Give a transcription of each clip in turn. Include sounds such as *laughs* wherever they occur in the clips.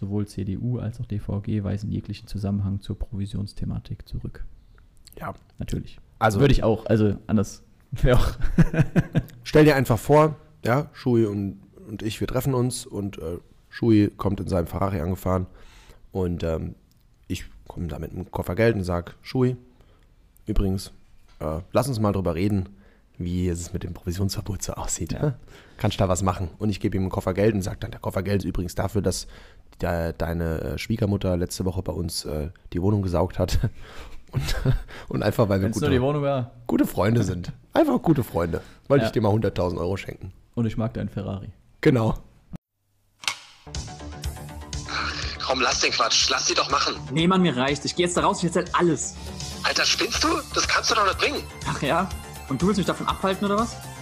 sowohl CDU als auch DVG weisen jeglichen Zusammenhang zur Provisionsthematik zurück. Ja. Natürlich. Also Würde ich auch, also anders wäre auch. *laughs* stell dir einfach vor, ja, Schui und, und ich, wir treffen uns und äh, Schui kommt in seinem Ferrari angefahren und ähm, ich komme da mit einem Koffer Geld und sage, Schui, übrigens, äh, lass uns mal drüber reden, wie es mit dem Provisionsverbot so aussieht. Ja. Kannst du da was machen? Und ich gebe ihm einen Koffer Geld und sage dann, der Koffer Geld ist übrigens dafür, dass de, deine äh, Schwiegermutter letzte Woche bei uns äh, die Wohnung gesaugt hat. *laughs* Und, und einfach, weil wir gute, Wohnung gute Freunde sind. Einfach gute Freunde. Wollte Ja. ich dir mal 100.000 Euro schenken. und ich mag deinen Ferrari. Genau. Komm, lass den Quatsch. Lass sie doch machen. Nee, Mann, mir reicht. Ich gehe jetzt da raus, ich erzähl alles. Alter, spinnst du? Das kannst du doch nicht bringen. Ach ja? Und du willst mich davon abhalten oder was?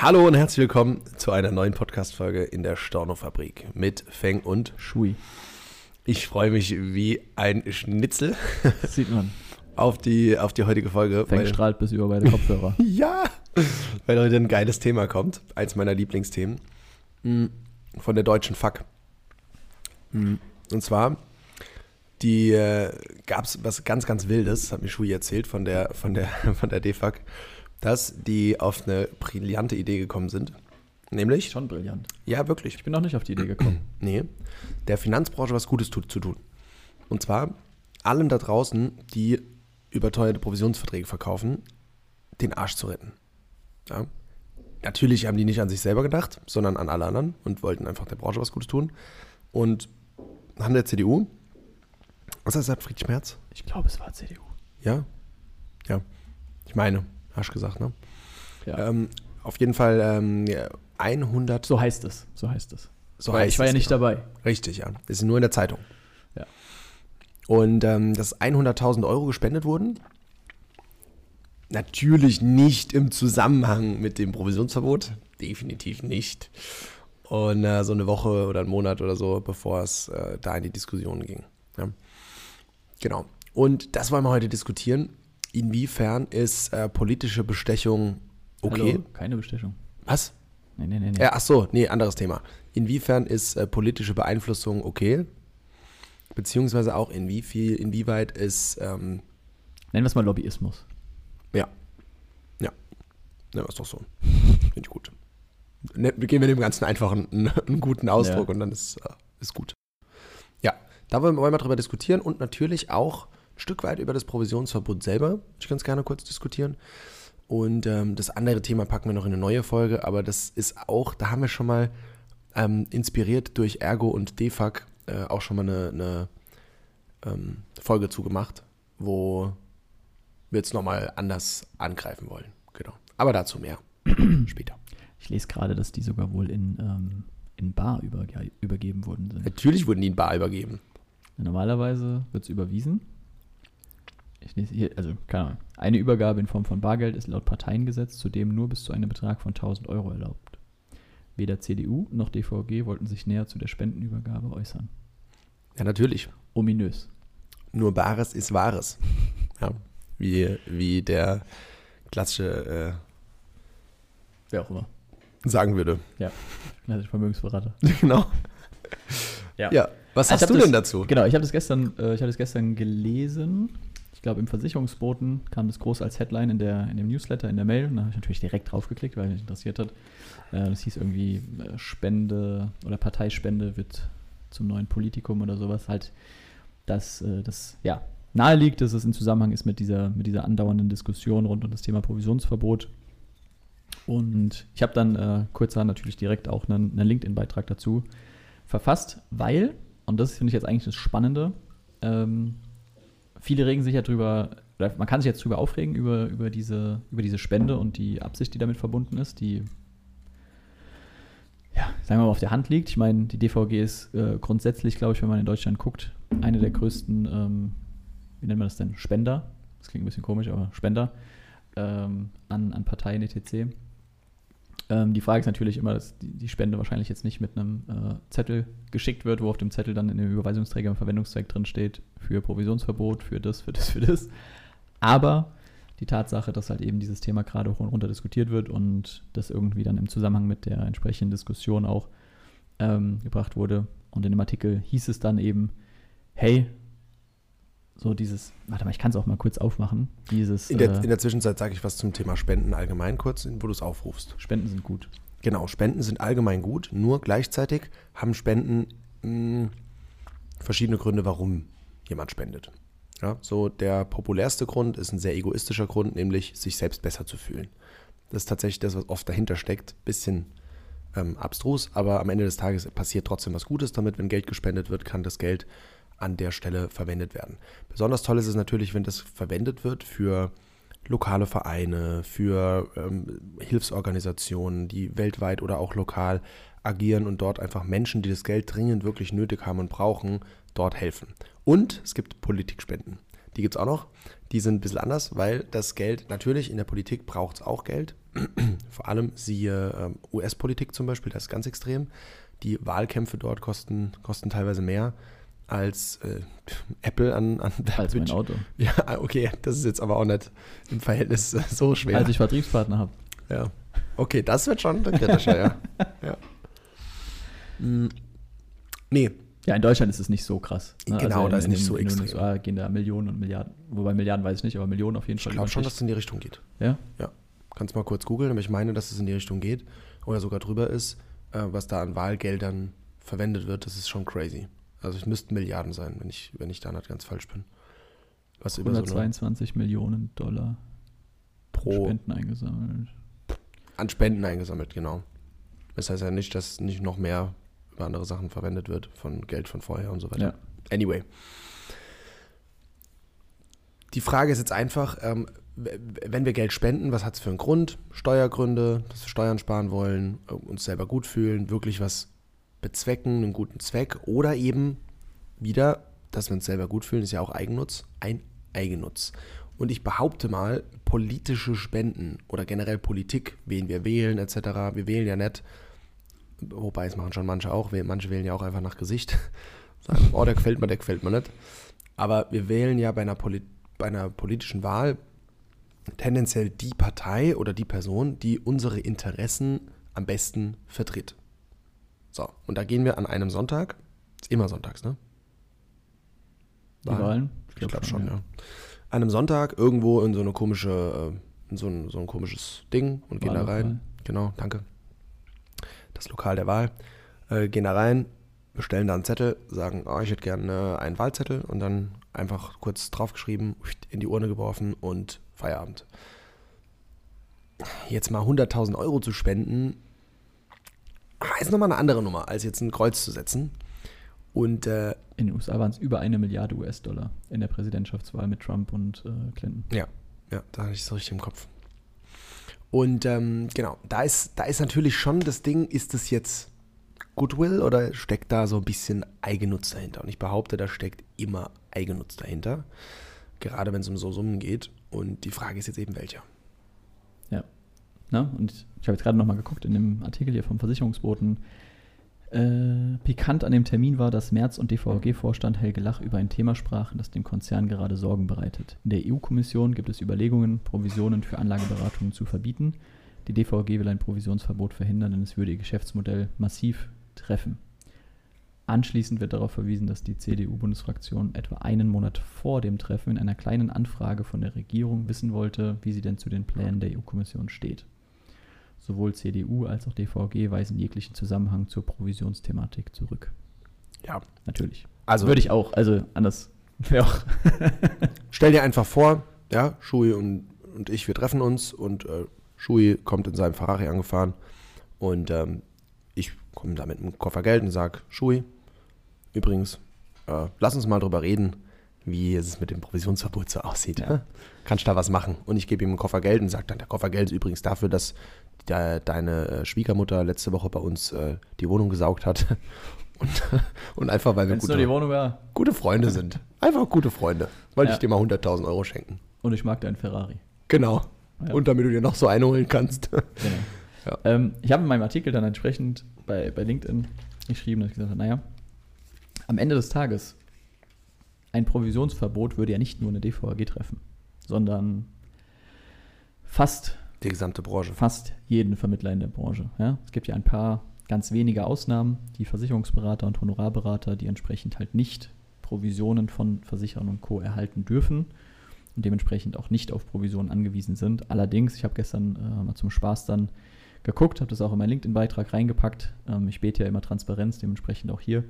Hallo und herzlich willkommen zu einer neuen Podcast-Folge in der Storno-Fabrik mit Feng und Schui. ich freue mich wie ein Schnitzel *laughs* sieht man. auf die, auf die heutige Folge. Feng weil- strahlt bis über beide Kopfhörer. *laughs* Ja, weil heute ein geiles Thema kommt. Eins meiner Lieblingsthemen. Mm, Von der deutschen Fuck. Und zwar, die äh, gab es was ganz, ganz Wildes, hat mir Shui erzählt von der, von der, *laughs* von der DFAC, dass die auf eine brillante Idee gekommen sind. Nämlich, Schon brillant. ja, wirklich. Ich bin noch nicht auf die Idee gekommen. *clears throat* Nee, der Finanzbranche was Gutes tut, zu tun. Und zwar allen da draußen, die überteuerte Provisionsverträge verkaufen, den Arsch zu retten. Ja. Natürlich haben die nicht an sich selber gedacht, sondern an alle anderen und wollten einfach der Branche was Gutes tun. Und haben der CDU, was hat gesagt, Fried Schmerz? Ich glaube, es war CDU. Ja? Ja. Ich meine, hast gesagt, ne? Ja. Ähm, auf jeden Fall ähm, ja, 100 so heißt es. So heißt es. So heißt ich war ja nicht genau. dabei. Richtig, ja. Das ist nur in der Zeitung. Ja. Und ähm, dass 100.000 Euro gespendet wurden. Natürlich nicht im Zusammenhang mit dem Provisionsverbot. Definitiv nicht. Und äh, so eine Woche oder einen Monat oder so, bevor es äh, da in die Diskussion ging. Ja. Genau. Und das wollen wir heute diskutieren. Inwiefern ist äh, politische Bestechung okay? Hallo, keine Bestechung. Was? Nee, nee, nee. nee. Ja, ach so, nee, anderes Thema. Inwiefern ist äh, politische Beeinflussung okay? Beziehungsweise auch in wie viel, inwieweit ist, ähm, Nennen wir es mal Lobbyismus. ja, ja, nehmen wir es doch so. *laughs* Finde ich gut. Ne, wir geben wir dem Ganzen einfach einen, einen guten Ausdruck Ja. und dann ist, äh, ist gut. Ja, da wollen wir wir drüber diskutieren und natürlich auch Stück weit über das Provisionsverbot selber. Würde Ich ganz gerne kurz diskutieren. Und ähm, das andere Thema packen wir noch in eine neue Folge, aber das ist auch, da haben wir schon mal ähm, inspiriert durch Ergo und DEFAG äh, auch schon mal eine, eine ähm, Folge zugemacht, wo wir jetzt nochmal anders angreifen wollen. Genau. Aber dazu mehr *clears throat* später. Ich lese gerade, dass die sogar wohl in, ähm, in Bar überge übergeben worden sind. Natürlich wurden die in Bar übergeben. Normalerweise wird es überwiesen. Hier, also keine Ahnung. Eine Übergabe in Form von Bargeld ist laut Parteiengesetz zudem nur bis zu einem Betrag von 1000 Euro erlaubt. Weder CDU noch DVG wollten sich näher zu der Spendenübergabe äußern. Ja, natürlich. Ominös. Nur Bares ist Wahres. Ja, wie, wie der klassische Wer auch immer. äh, sagen würde. Ja, klassisch Vermögensberater. *laughs* genau. Ja. Ja, was Also hast du hab denn das- dazu? Genau, ich habe das gestern, äh, ich habe das gestern gelesen. Ich glaube, im Versicherungsboten kam das groß als Headline in, der, in dem Newsletter, in der Mail. Und da habe ich natürlich direkt draufgeklickt, weil mich interessiert hat. Äh, das hieß irgendwie äh, Spende oder Parteispende wird zum neuen Politikum oder sowas. Halt, dass äh, das ja nahe liegt, dass es in Zusammenhang ist mit dieser, mit dieser andauernden Diskussion rund um das Thema Provisionsverbot. Und ich habe dann äh, kurzerhand natürlich direkt auch einen, einen LinkedIn-Beitrag dazu verfasst, weil, und das finde ich jetzt eigentlich das Spannende, ähm, viele regen sich ja drüber, man kann sich jetzt drüber aufregen, über, über, diese, über diese Spende und die Absicht, die damit verbunden ist, die, ja, sagen wir mal, auf der Hand liegt. Ich meine, die DVG ist äh, grundsätzlich, glaube ich, wenn man in Deutschland guckt, eine der größten, ähm, wie nennt man das denn, Spender, das klingt ein bisschen komisch, aber Spender ähm, an, an Parteien etc. Ähm, die Frage ist natürlich immer, dass die, die Spende wahrscheinlich jetzt nicht mit einem äh, Zettel geschickt wird, wo auf dem Zettel dann in dem Überweisungsträger im Verwendungszweck drin steht, für Provisionsverbot, für das, für das, für das. Aber die Tatsache, dass halt eben dieses Thema gerade hoch und runter diskutiert wird und das irgendwie dann im Zusammenhang mit der entsprechenden Diskussion auch ähm, gebracht wurde. Und in dem Artikel hieß es dann eben, hey, so dieses, warte mal, ich kann es auch mal kurz aufmachen. Dieses In der, äh, in der Zwischenzeit sage ich was zum Thema Spenden allgemein kurz, wo du es aufrufst. Spenden sind gut. Genau, Spenden sind allgemein gut, nur gleichzeitig haben Spenden mh, verschiedene Gründe, warum jemand spendet. Ja, so der populärste Grund ist ein sehr egoistischer Grund, nämlich sich selbst besser zu fühlen. Das ist tatsächlich das, was oft dahinter steckt. Bisschen ähm, abstrus, aber am Ende des Tages passiert trotzdem was Gutes damit. Wenn Geld gespendet wird, kann das Geld an der Stelle verwendet werden. Besonders toll ist es natürlich, wenn das verwendet wird für lokale Vereine, für ähm, Hilfsorganisationen, die weltweit oder auch lokal agieren und dort einfach Menschen, die das Geld dringend wirklich nötig haben und brauchen, dort helfen. Und es gibt Politikspenden. Die gibt es auch noch. Die sind ein bisschen anders, weil das Geld, natürlich in der Politik braucht es auch Geld. *clears throat* Vor allem siehe ähm, US-Politik zum Beispiel, das ist ganz extrem. Die Wahlkämpfe dort kosten, kosten teilweise mehr als äh, Apple an, an Als mein. Auto. *laughs* Ja, okay, das ist jetzt aber auch nicht im Verhältnis *laughs* so schwer. Als ich Vertriebspartner habe. Ja. Okay, das wird schon kritischer, ja. *laughs* ja. Mm, Nee, Ja, in Deutschland ist es nicht so krass. ne? Genau, in, da ist in nicht so in den extrem. USA gehen da Millionen und Milliarden. Wobei Milliarden weiß ich nicht, aber Millionen auf jeden ich Fall. glaube über schon, dass es in die Richtung geht. Ja? Ja. Kannst mal kurz googeln, aber ich meine, dass es in die Richtung geht oder sogar drüber ist, äh, was da an Wahlgeldern verwendet wird. Das ist schon crazy. Also es müssten Milliarden sein, wenn ich, wenn ich da nicht ganz falsch bin. Was über so eine 122 Millionen Dollar pro Spenden eingesammelt. an Spenden eingesammelt, genau. Das heißt ja nicht, dass nicht noch mehr über andere Sachen verwendet wird, von Geld von vorher und so weiter. Ja. Anyway. Die Frage ist jetzt einfach, ähm, wenn wir Geld spenden, was hat es für einen Grund? Steuergründe, dass wir Steuern sparen wollen, äh, uns selber gut fühlen, wirklich was bezwecken, einen guten Zweck oder eben wieder, dass wir uns selber gut fühlen, ist ja auch Eigennutz, ein Eigennutz. Und ich behaupte mal, politische Spenden oder generell Politik, wen wir wählen etc., wir wählen ja nicht, wobei es machen schon manche auch, manche wählen ja auch einfach nach Gesicht, *laughs* sagen, oh, der gefällt mir, der gefällt mir nicht. Aber wir wählen ja bei einer, Poli bei einer politischen Wahl tendenziell die Partei oder die Person, die unsere Interessen am besten vertritt. So, und da gehen wir an einem Sonntag, ist immer sonntags, ne? Die Wahlen? Ich glaube schon, ja. An einem Sonntag irgendwo in so eine komische, äh, in so ein, so ein komisches Ding und gehen da rein. Genau, danke. Das Lokal der Wahl. Äh, gehen da rein, bestellen da einen Zettel, sagen, oh, ich hätte gerne einen Wahlzettel und dann einfach kurz draufgeschrieben, in die Urne geworfen und Feierabend. Jetzt mal 100.000 Euro zu spenden, ah, ist nochmal eine andere Nummer, als jetzt ein Kreuz zu setzen. Und äh, In den USA waren es über eine Milliarde US-Dollar in der Präsidentschaftswahl mit Trump und äh, Clinton. Ja, ja, da hatte ich es so richtig im Kopf. Und ähm, genau, da ist, da ist natürlich schon das Ding, ist das jetzt Goodwill oder steckt da so ein bisschen Eigennutz dahinter? Und ich behaupte, da steckt immer Eigennutz dahinter. Gerade wenn es um so Summen geht. Und die Frage ist jetzt eben welcher. Ja. Na, und ich habe jetzt gerade nochmal geguckt in dem Artikel hier vom Versicherungsboten. Äh, pikant an dem Termin war, dass Merz und DVG-Vorstand Helge Lach über ein Thema sprachen, das dem Konzern gerade Sorgen bereitet. In der EU-Kommission gibt es Überlegungen, Provisionen für Anlageberatungen zu verbieten. Die DVG will ein Provisionsverbot verhindern, denn es würde ihr Geschäftsmodell massiv treffen. Anschließend wird darauf verwiesen, dass die CDU-Bundesfraktion etwa einen Monat vor dem Treffen in einer kleinen Anfrage von der Regierung wissen wollte, wie sie denn zu den Plänen der EU-Kommission steht. Sowohl CDU als auch DVG weisen jeglichen Zusammenhang zur Provisionsthematik zurück. Ja, Natürlich. also Würde ich auch, also anders wäre auch. *laughs* *laughs* stell dir einfach vor, ja, Schui und, und ich, wir treffen uns und äh, Schui kommt in seinem Ferrari angefahren und ähm, ich komme da mit einem Koffer Geld und sage, Schui, übrigens, äh, lass uns mal drüber reden, wie es mit dem Provisionsverbot so aussieht. Ja. Kannst du da was machen? Und ich gebe ihm einen Koffer Geld und sage dann, der Koffer Geld ist übrigens dafür, dass de, deine äh, Schwiegermutter letzte Woche bei uns äh, die Wohnung gesaugt hat. *laughs* Und, und einfach, weil wir gute, Wohnung war gute Freunde sind. Einfach gute Freunde. Wollte Ja. ich dir mal 100.000 Euro schenken. und ich mag deinen Ferrari. Genau. Ja. Und damit du dir noch so einholen kannst. Genau. Ja. Ähm, ich habe in meinem Artikel dann entsprechend bei, bei LinkedIn geschrieben, dass ich gesagt habe, naja, am Ende des Tages, ein Provisionsverbot würde ja nicht nur eine DVAG treffen, sondern fast, Die gesamte Branche. fast jeden Vermittler in der Branche. Ja? Es gibt ja ein paar ganz wenige Ausnahmen, die Versicherungsberater und Honorarberater, die entsprechend halt nicht Provisionen von Versicherern und Co. erhalten dürfen und dementsprechend auch nicht auf Provisionen angewiesen sind. Allerdings, ich habe gestern äh, mal zum Spaß dann geguckt, habe das auch in meinen LinkedIn-Beitrag reingepackt. Ähm, ich bete ja immer Transparenz, dementsprechend auch hier,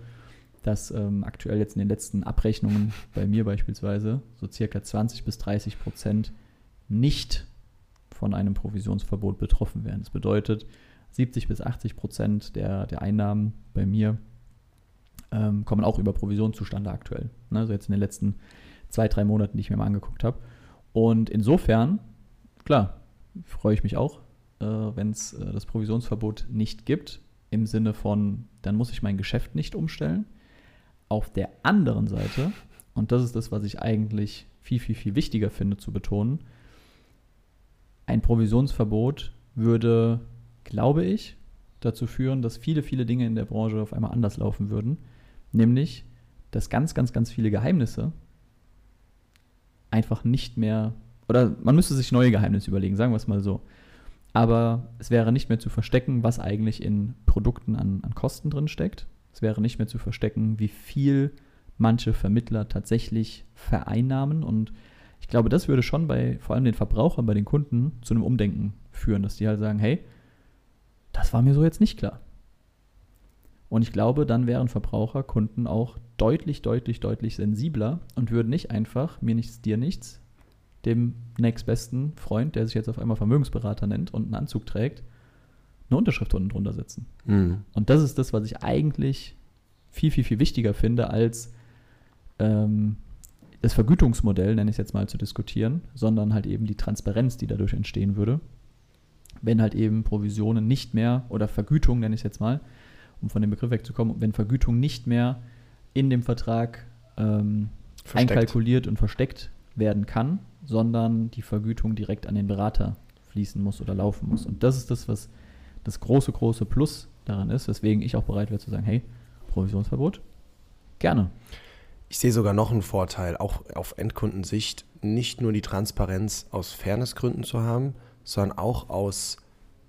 dass ähm, aktuell jetzt in den letzten Abrechnungen bei mir beispielsweise so circa 20 bis 30 Prozent nicht von einem Provisionsverbot betroffen werden. Das bedeutet, 70 bis 80 Prozent der, der Einnahmen bei mir ähm, kommen auch über Provision zustande aktuell. Ne, also jetzt in den letzten zwei, drei Monaten, die ich mir mal angeguckt habe. Und insofern, klar, freue ich mich auch, äh, wenn es äh, das Provisionsverbot nicht gibt, im Sinne von, dann muss ich mein Geschäft nicht umstellen. Auf der anderen Seite, und das ist das, was ich eigentlich viel, viel, viel wichtiger finde zu betonen, ein Provisionsverbot würde, glaube ich, dazu führen, dass viele, viele Dinge in der Branche auf einmal anders laufen würden. Nämlich, dass ganz, ganz, ganz viele Geheimnisse einfach nicht mehr, oder man müsste sich neue Geheimnisse überlegen, sagen wir es mal so. Aber es wäre nicht mehr zu verstecken, was eigentlich in Produkten an, an Kosten drin steckt. Es wäre nicht mehr zu verstecken, wie viel manche Vermittler tatsächlich vereinnahmen. Und ich glaube, das würde schon bei vor allem den Verbrauchern, bei den Kunden zu einem Umdenken führen, dass die halt sagen, hey, das war mir so jetzt nicht klar. Und ich glaube, dann wären Verbraucher, Kunden auch deutlich, deutlich, deutlich sensibler und würden nicht einfach, mir nichts, dir nichts, dem nächstbesten Freund, der sich jetzt auf einmal Vermögensberater nennt und einen Anzug trägt, eine Unterschrift unten drunter setzen. Mhm. Und das ist das, was ich eigentlich viel, viel, viel wichtiger finde, als ähm, das Vergütungsmodell, nenne ich es jetzt mal, zu diskutieren, sondern halt eben die Transparenz, die dadurch entstehen würde. Wenn halt eben Provisionen nicht mehr, oder Vergütung nenne ich es jetzt mal, um von dem Begriff wegzukommen, wenn Vergütung nicht mehr in dem Vertrag ähm, einkalkuliert und versteckt werden kann, sondern die Vergütung direkt an den Berater fließen muss oder laufen muss. Und das ist das, was das große, große Plus daran ist, weswegen ich auch bereit wäre zu sagen, hey, Provisionsverbot, gerne. Ich sehe sogar noch einen Vorteil, auch auf Endkundensicht, nicht nur die Transparenz aus Fairnessgründen zu haben, sondern auch aus,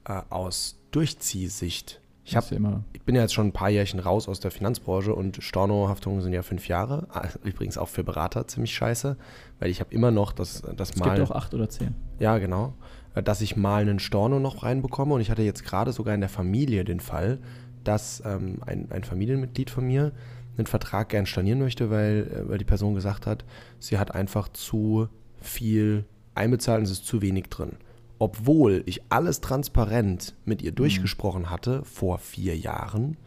äh, aus Durchziehsicht. Ich, hab, ich bin ja jetzt schon ein paar Jährchen raus aus der Finanzbranche und Storno-Haftungen sind ja fünf Jahre. Ah, *laughs* Übrigens auch für Berater ziemlich scheiße, weil ich habe immer noch das, das es Mal. gibt auch acht oder zehn. Ja, genau. Äh, Dass ich mal einen Storno noch reinbekomme. Und ich hatte jetzt gerade sogar in der Familie den Fall, dass ähm, ein, ein Familienmitglied von mir einen Vertrag gern stornieren möchte, weil, äh, weil die Person gesagt hat, sie hat einfach zu viel einbezahlt und es ist zu wenig drin. Obwohl ich alles transparent mit ihr durchgesprochen hatte vor vier Jahren,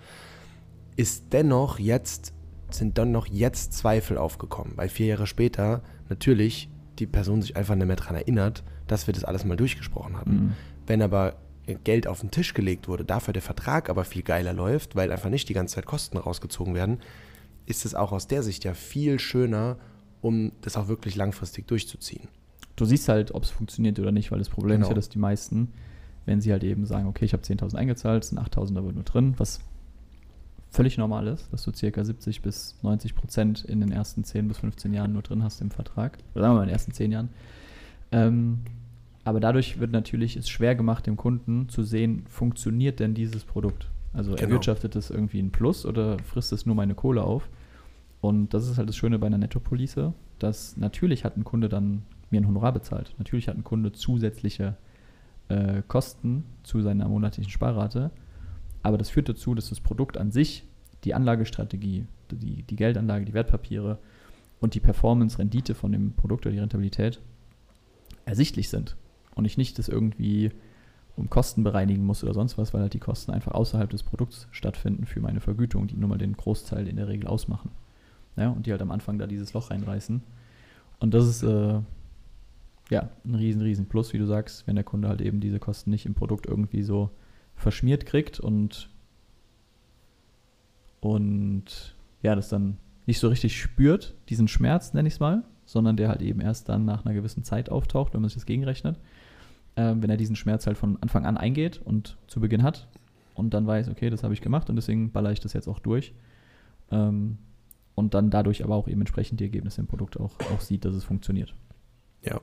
ist dennoch jetzt, sind dann noch jetzt Zweifel aufgekommen, weil vier Jahre später natürlich die Person sich einfach nicht mehr daran erinnert, dass wir das alles mal durchgesprochen hatten. Mhm. Wenn aber Geld auf den Tisch gelegt wurde, dafür der Vertrag aber viel geiler läuft, weil einfach nicht die ganze Zeit Kosten rausgezogen werden, ist es auch aus der Sicht ja viel schöner, um das auch wirklich langfristig durchzuziehen. Du siehst halt, ob es funktioniert oder nicht, weil das Problem ist Genau. ja, dass die meisten, wenn sie halt eben sagen, okay, ich habe 10.000 eingezahlt, es sind 8.000 aber nur drin, was völlig normal ist, dass du circa 70 bis 90 Prozent in den ersten 10 bis 15 Jahren nur drin hast im Vertrag. Oder sagen wir mal in den ersten 10 Jahren. Ähm, aber dadurch wird natürlich es schwer gemacht, dem Kunden zu sehen, funktioniert denn dieses Produkt? Also Genau. erwirtschaftet es irgendwie ein Plus oder frisst es nur meine Kohle auf? Und das ist halt das Schöne bei einer Nettopolice, dass natürlich hat ein Kunde dann mir ein Honorar bezahlt. Natürlich hat ein Kunde zusätzliche äh, Kosten zu seiner monatlichen Sparrate. Aber das führt dazu, dass das Produkt an sich, die Anlagestrategie, die, die Geldanlage, die Wertpapiere und die Performance-Rendite von dem Produkt oder die Rentabilität ersichtlich sind. Und ich nicht das irgendwie um Kosten bereinigen muss oder sonst was, weil halt die Kosten einfach außerhalb des Produkts stattfinden für meine Vergütung, die nun mal den Großteil in der Regel ausmachen. Ja, und die halt am Anfang da dieses Loch reinreißen. Und das ist äh, ja ein riesen, riesen Plus, wie du sagst, wenn der Kunde halt eben diese Kosten nicht im Produkt irgendwie so verschmiert kriegt und und ja, das dann nicht so richtig spürt, diesen Schmerz, nenne ich es mal, sondern der halt eben erst dann nach einer gewissen Zeit auftaucht, wenn man sich das gegenrechnet. Ähm, wenn er diesen Schmerz halt von Anfang an eingeht und zu Beginn hat und dann weiß, okay, das habe ich gemacht und deswegen baller ich das jetzt auch durch. Ähm, und dann dadurch aber auch eben entsprechend die Ergebnisse im Produkt auch, auch sieht, dass es funktioniert. Ja.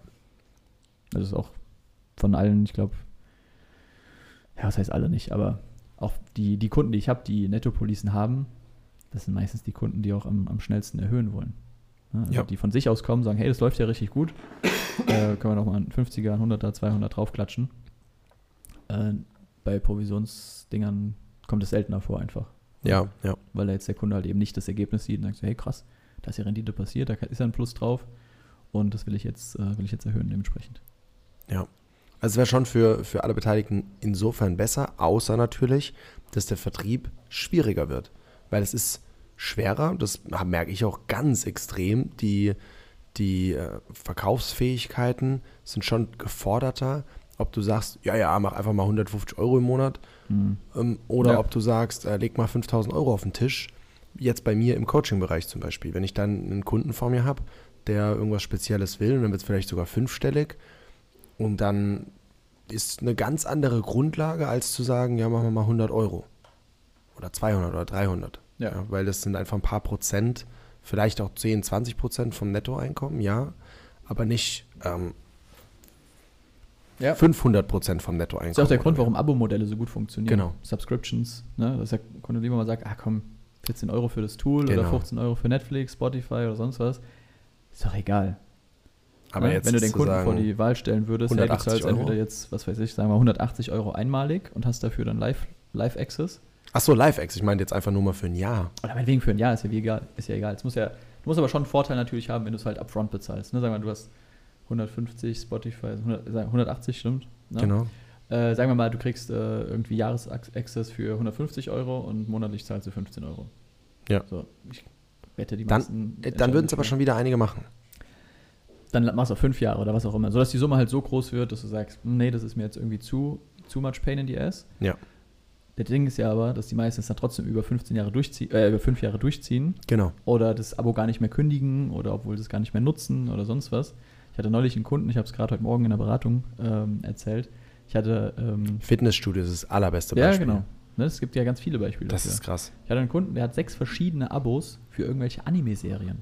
Das ist auch von allen, ich glaube, ja, was heißt alle nicht, aber auch die, die Kunden, die ich habe, die Nettopolicen haben, das sind meistens die Kunden, die auch am, am schnellsten erhöhen wollen. Ja, also Ja. Die von sich aus kommen, sagen, hey, das läuft ja richtig gut. äh, können wir noch mal einen 50er, einen 100er, 200 draufklatschen. Äh, bei Provisionsdingern kommt es seltener vor einfach. Ja, ja. Weil da jetzt der Kunde halt eben nicht das Ergebnis sieht und sagt so, hey krass, da ist ja Rendite passiert, da ist ja ein Plus drauf und das will ich jetzt, äh, will ich jetzt erhöhen dementsprechend. Ja. Also es wäre schon für, für alle Beteiligten insofern besser, außer natürlich, dass der Vertrieb schwieriger wird. Weil es ist schwerer, das merke ich auch ganz extrem, die, die äh, Verkaufsfähigkeiten sind schon geforderter. Ob du sagst, ja, ja, mach einfach mal 150 Euro im Monat Mhm. ähm, oder Ja. ob du sagst, äh, leg mal 5000 Euro auf den Tisch. Jetzt bei mir im Coaching-Bereich zum Beispiel. Wenn ich dann einen Kunden vor mir habe, der irgendwas Spezielles will und dann wird es vielleicht sogar fünfstellig und dann ist eine ganz andere Grundlage, als zu sagen, ja, machen wir mal 100 Euro oder 200 oder 300. Ja. weil das sind einfach ein paar Prozent, vielleicht auch 10, 20 Prozent vom Nettoeinkommen, ja, aber nicht ähm, Ja. 500 Prozent vom Nettoeinkommen. Das ist auch der Grund, warum Abo-Modelle so gut funktionieren. Genau. Subscriptions, ne? dass der Kunde lieber mal sagt, ah komm, 14 Euro für das Tool Genau. oder 15 Euro für Netflix, Spotify oder sonst was. Ist doch egal. Aber ne? jetzt Wenn du den Kunden vor die Wahl stellen würdest, hey, du 180 zahlst Euro? entweder jetzt, was weiß ich, sagen wir 180 Euro einmalig und hast dafür dann Live, Live Access. Ach so, Live-Ex, ich meine jetzt einfach nur mal für ein Jahr. Oder meinetwegen für ein Jahr, ist ja wie egal. Ist ja egal. Es muss ja, du musst aber schon einen Vorteil natürlich haben, wenn du es halt upfront bezahlst. Ne? Sagen wir, mal, du hast 150 Spotify, also 100, sagen wir 180 stimmt. Ne? Genau. Äh, sagen wir mal, du kriegst äh, irgendwie Jahresaccess für 150 Euro und monatlich zahlst du 15 Euro. Ja. So, ich wette, die Dann, meisten. äh, dann würden es aber schon wieder einige machen. Dann machst du auf fünf Jahre oder was auch immer. Sodass die Summe halt so groß wird, dass du sagst, hm, nee, das ist mir jetzt irgendwie zu, zu much pain in the ass. Ja. Der Ding ist ja aber, dass die meisten es dann trotzdem über 15 Jahre durchziehen, äh, über fünf Jahre durchziehen Genau. oder das Abo gar nicht mehr kündigen oder obwohl sie es gar nicht mehr nutzen oder sonst was. Ich hatte neulich einen Kunden, ich habe es gerade heute Morgen in der Beratung ähm, erzählt. Ich hatte ähm, Fitnessstudio ist das allerbeste ja, Beispiel. genau. Ne, es gibt ja ganz viele Beispiele Das dafür. ist krass. Ich hatte einen Kunden, der hat sechs verschiedene Abos für irgendwelche Anime-Serien.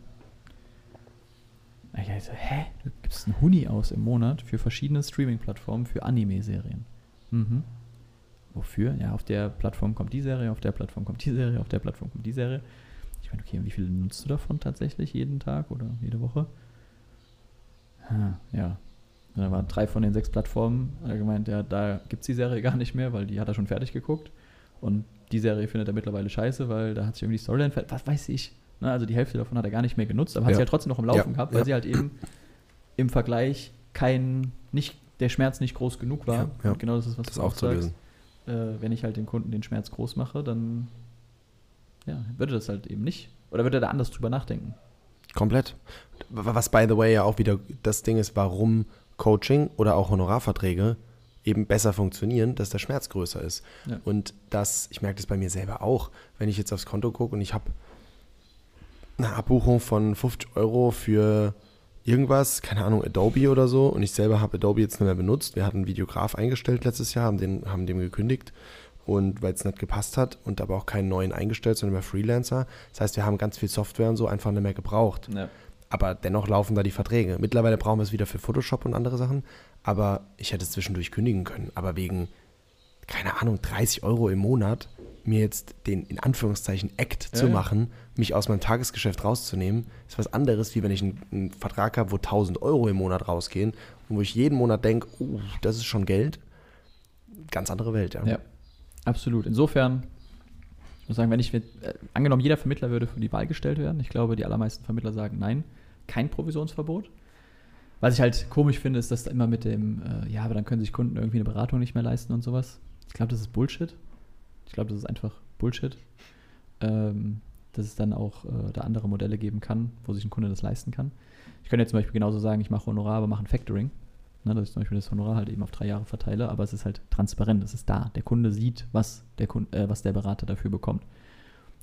Ich dachte hä? Du gibst einen Huni aus im Monat für verschiedene Streaming-Plattformen für Anime-Serien. Mhm. Wofür? Ja, auf der Plattform kommt die Serie, auf der Plattform kommt die Serie, auf der Plattform kommt die Serie. Ich meine, okay, wie viele nutzt du davon tatsächlich jeden Tag oder jede Woche? Ah, ja. Und dann waren drei von den sechs Plattformen. Er hat gemeint, ja, da gibt es die Serie gar nicht mehr, weil die hat er schon fertig geguckt. Und die Serie findet er mittlerweile scheiße, weil da hat sich irgendwie die Storyline Was weiß ich. Ne, also die Hälfte davon hat er gar nicht mehr genutzt, aber hat Ja. sie halt trotzdem noch im Laufen Ja, gehabt, weil ja. sie halt eben im Vergleich kein, nicht, der Schmerz nicht groß genug war. Genau das ist, was Das du auch aufzulösen. sagst. Äh, wenn ich halt dem Kunden den Schmerz groß mache, dann ja, würde das halt eben nicht. Oder würde er da anders drüber nachdenken. Komplett. Was, by the way, ja auch wieder das Ding ist, warum Coaching oder auch Honorarverträge eben besser funktionieren, dass der Schmerz größer ist. Ja. Und das, ich merke das bei mir selber auch, wenn ich jetzt aufs Konto gucke und ich habe eine Abbuchung von 50 Euro für irgendwas, keine Ahnung, Adobe oder so, und ich selber habe Adobe jetzt nicht mehr benutzt. Wir hatten einen Videograf eingestellt letztes Jahr, haben, den, haben dem gekündigt und weil es nicht gepasst hat und aber auch keinen neuen eingestellt, sondern mehr Freelancer. Das heißt, wir haben ganz viel Software und so einfach nicht mehr gebraucht. Ja. Aber dennoch laufen da die Verträge. Mittlerweile brauchen wir es wieder für Photoshop und andere Sachen. Aber ich hätte es zwischendurch kündigen können. Aber wegen, keine Ahnung, 30 Euro im Monat mir jetzt den in Anführungszeichen Act Ja, zu ja. machen, mich aus meinem Tagesgeschäft rauszunehmen, ist was anderes, wie wenn ich einen, einen Vertrag habe, wo 1000 Euro im Monat rausgehen und wo ich jeden Monat denke, uh, das ist schon Geld. Ganz andere Welt, ja. Ja, absolut. Insofern, ich muss sagen, wenn ich, äh, angenommen, jeder Vermittler würde für die Wahl gestellt werden, ich glaube, die allermeisten Vermittler sagen nein, kein Provisionsverbot. Was ich halt komisch finde, ist, dass da immer mit dem, äh, ja, aber dann können sich Kunden irgendwie eine Beratung nicht mehr leisten und sowas. Ich glaube, das ist Bullshit. Ich glaube, das ist einfach Bullshit. Ähm, dass es dann auch äh, da andere Modelle geben kann, wo sich ein Kunde das leisten kann. Ich könnte jetzt zum Beispiel genauso sagen, ich mache Honorar, aber mache ein Factoring. Ne, dass ich zum Beispiel das Honorar halt eben auf drei Jahre verteile, aber es ist halt transparent, es ist da. Der Kunde sieht, was der, Kunde, äh, was der Berater dafür bekommt.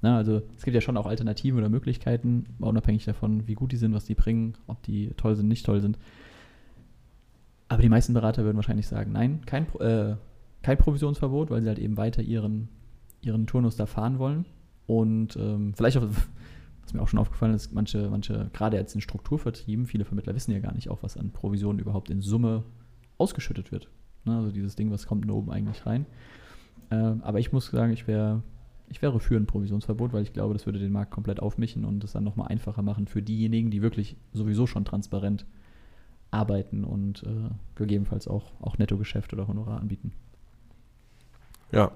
Na, also es gibt ja schon auch Alternativen oder Möglichkeiten, unabhängig davon, wie gut die sind, was die bringen, ob die toll sind, nicht toll sind. Aber die meisten Berater würden wahrscheinlich sagen, nein, kein, äh, kein Provisionsverbot, weil sie halt eben weiter ihren, ihren Turnus da fahren wollen. Und ähm, vielleicht auch, *laughs* was mir auch schon aufgefallen ist, manche, manche, gerade jetzt in Strukturvertrieben, viele Vermittler wissen ja gar nicht auch, was an Provisionen überhaupt in Summe ausgeschüttet wird. Ne? Also dieses Ding, was kommt da oben eigentlich rein. Ähm, aber ich muss sagen, ich wäre ich wäre für ein Provisionsverbot, weil ich glaube, das würde den Markt komplett aufmischen und es dann nochmal einfacher machen für diejenigen, die wirklich sowieso schon transparent arbeiten und äh, gegebenenfalls auch, auch Nettogeschäft oder Honorar anbieten. Ja.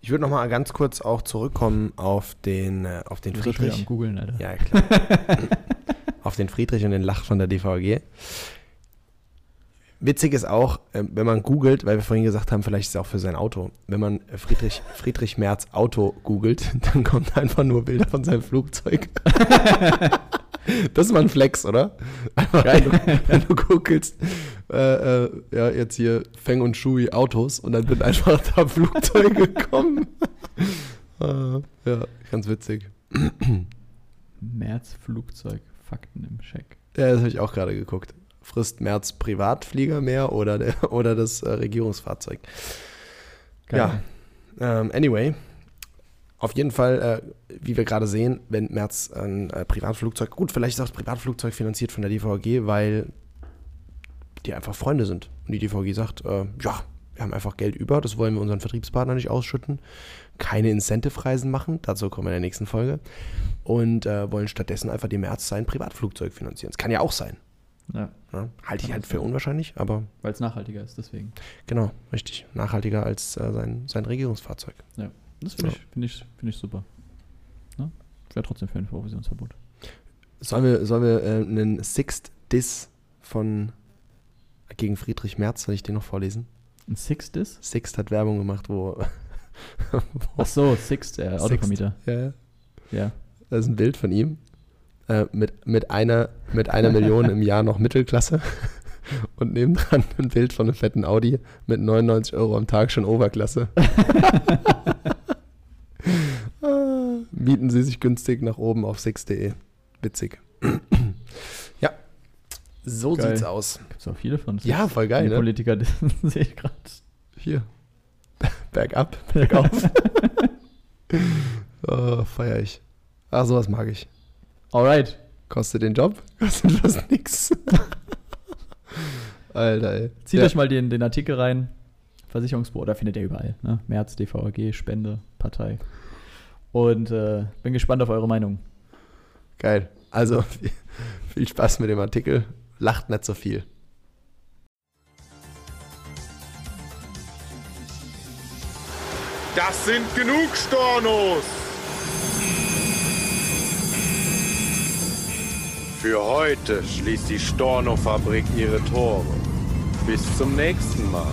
Ich würde nochmal ganz kurz auch zurückkommen auf den, äh, auf den Friedrich. am Googeln, Alter. Ja, klar. *laughs* auf den Friedrich und den Lach von der DVG. Witzig ist auch, äh, wenn man googelt, weil wir vorhin gesagt haben, vielleicht ist es auch für sein Auto. Wenn man Friedrich, Friedrich Merz Auto googelt, *laughs* dann kommt einfach nur Bilder von seinem Flugzeug. *laughs* das ist mal ein Flex, oder? Einfach, wenn, du, wenn du googelst, äh, äh, ja, jetzt hier Feng und Shui Autos und dann wird einfach da Flugzeuge *laughs* kommen. äh, ja, ganz witzig. März Flugzeug, Fakten im Scheck. Ja, das habe ich auch gerade geguckt. Frisst Merz Privatflieger mehr oder, der, *laughs* oder das äh, Regierungsfahrzeug? Ja, ähm, anyway. Auf jeden Fall, äh, wie wir gerade sehen, wenn Merz ein äh, Privatflugzeug, gut, vielleicht ist auch das Privatflugzeug finanziert von der DVG, weil die einfach Freunde sind. Und die DVG sagt, äh, ja, wir haben einfach Geld über, das wollen wir unseren Vertriebspartner nicht ausschütten, keine Incentive-Reisen machen, dazu kommen wir in der nächsten Folge, und äh, wollen stattdessen einfach dem Merz sein Privatflugzeug finanzieren. Das kann ja auch sein. Ja, Ja, halte ich halt für sein. unwahrscheinlich, aber weil es nachhaltiger ist, deswegen. genau, richtig. Nachhaltiger als äh, sein, sein Regierungsfahrzeug. Das finde Ja. ich, find ich, find ich super. Ne? Ich wäre trotzdem für ein Provisionsverbot. Sollen wir, sollen wir äh, einen Sixth Diss von gegen Friedrich Merz, soll ich den noch vorlesen? Ein Sixt ist? Sixt hat Werbung gemacht, wo. wo *laughs* Ach so, Sixt, äh, Autovermieter. ja, ja. Ja. Da ist ein Bild von ihm. Äh, mit, mit, einer, mit einer Million im Jahr noch Mittelklasse. *laughs* Und nebendran ein Bild von einem fetten Audi mit 99 Euro am Tag schon Oberklasse. *laughs* Ah, Mieten Sie sich günstig nach oben auf six.de. Witzig. So Geil. sieht's aus. Gibt es auch viele von. Ja, voll geil, Die ne? Politiker, *laughs* das sehe ich gerade. Hier. *laughs* Bergab, bergauf. *laughs* oh, feier ich. Ach, sowas mag ich. Alright. Kostet den Job, kostet fast nix. Alter, ey. Zieht Ja. euch mal den, den Artikel rein. Versicherungsbuch, oder findet ihr überall. Ne? März, DVAG, Spende, Partei. Und äh, bin gespannt auf eure Meinung. Geil. Also, viel Spaß mit dem Artikel. Lacht nicht so viel. Das sind genug Stornos! Für heute schließt die Storno-Fabrik ihre Tore. Bis zum nächsten Mal.